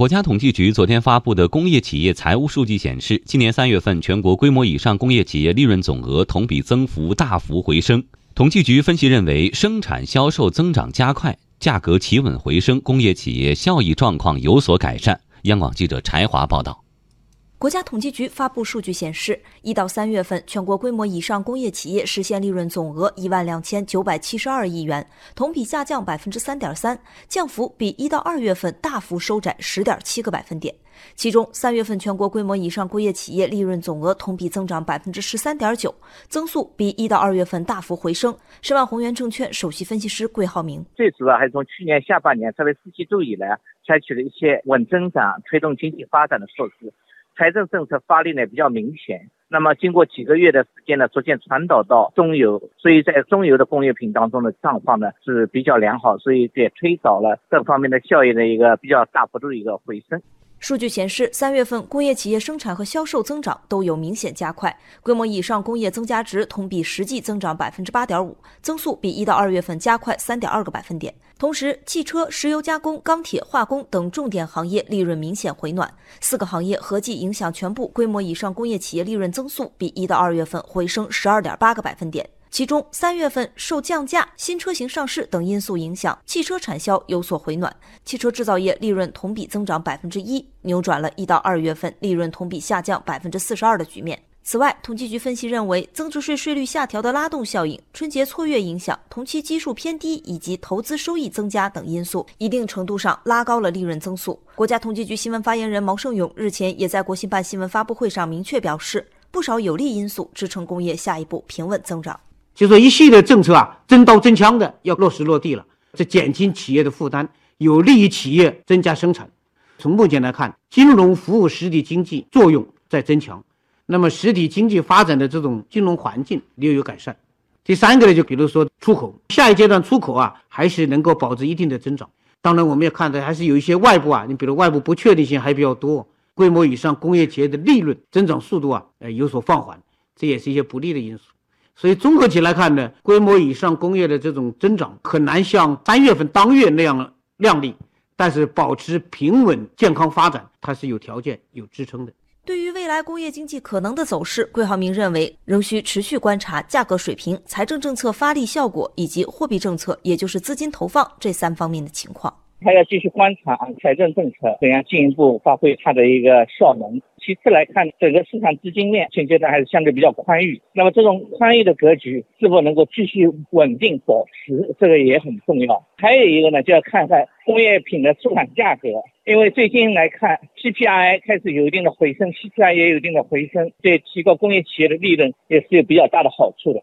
国家统计局昨天发布的工业企业财务数据显示，今年三月份全国规模以上工业企业利润总额同比增幅大幅回升。统计局分析认为，生产销售增长加快，价格企稳回升，工业企业效益状况有所改善。央广记者柴华报道。国家统计局发布数据显示，一到三月份，全国规模以上工业企业实现利润总额一万两千九百七十二亿元，同比下降百分之三点三，降幅比一到二月份大幅收窄十点七个百分点。其中，三月份全国规模以上工业企业利润总额同比增长百分之十三点九，增速比一到二月份大幅回升。申万宏源证券首席分析师桂浩明：最主要还是从去年下半年，特别四季度以来，采取了一些稳增长、推动经济发展的措施。财政政策发力呢比较明显，那么经过几个月的时间呢，逐渐传导到中游，所以在中游的工业品当中的状况呢是比较良好，所以也推导了各方面的效益的一个比较大幅度的一个回升。数据显示，三月份工业企业生产和销售增长都有明显加快，规模以上工业增加值同比实际增长百分之八点五，增速比一到二月份加快三点二个百分点。同时，汽车、石油加工、钢铁、化工等重点行业利润明显回暖，四个行业合计影响全部规模以上工业企业利润增速比一到二月份回升十二点八个百分点。其中，三月份受降价、新车型上市等因素影响，汽车产销有所回暖，汽车制造业利润同比增长百分之一，扭转了一到二月份利润同比下降百分之四十二的局面。此外，统计局分析认为，增值税税率下调的拉动效应、春节错月影响、同期基数偏低以及投资收益增加等因素，一定程度上拉高了利润增速。国家统计局新闻发言人毛盛勇日前也在国新办新闻发布会上明确表示，不少有利因素支撑工业下一步平稳增长。就说一系列政策啊，真刀真枪的要落实落地了，这减轻企业的负担，有利于企业增加生产。从目前来看，金融服务实体经济作用在增强，那么实体经济发展的这种金融环境略有改善。第三个呢，就比如说出口，下一阶段出口啊，还是能够保持一定的增长。当然，我们也看到还是有一些外部啊，你比如外部不确定性还比较多，规模以上工业企业的利润增长速度啊，呃有所放缓，这也是一些不利的因素。所以综合起来看呢，规模以上工业的这种增长很难像三月份当月那样靓丽，但是保持平稳健康发展，它是有条件有支撑的。对于未来工业经济可能的走势，桂浩明认为仍需持续观察价格水平、财政政策发力效果以及货币政策，也就是资金投放这三方面的情况。还要继续观察财政政策怎样进一步发挥它的一个效能。其次来看，整个市场资金面现阶段还是相对比较宽裕。那么这种宽裕的格局是否能够继续稳定保持，这个也很重要。还有一个呢，就要看看工业品的出厂价格，因为最近来看，PPI 开始有一定的回升，CPI 也有一定的回升，对提高工业企业的利润也是有比较大的好处的。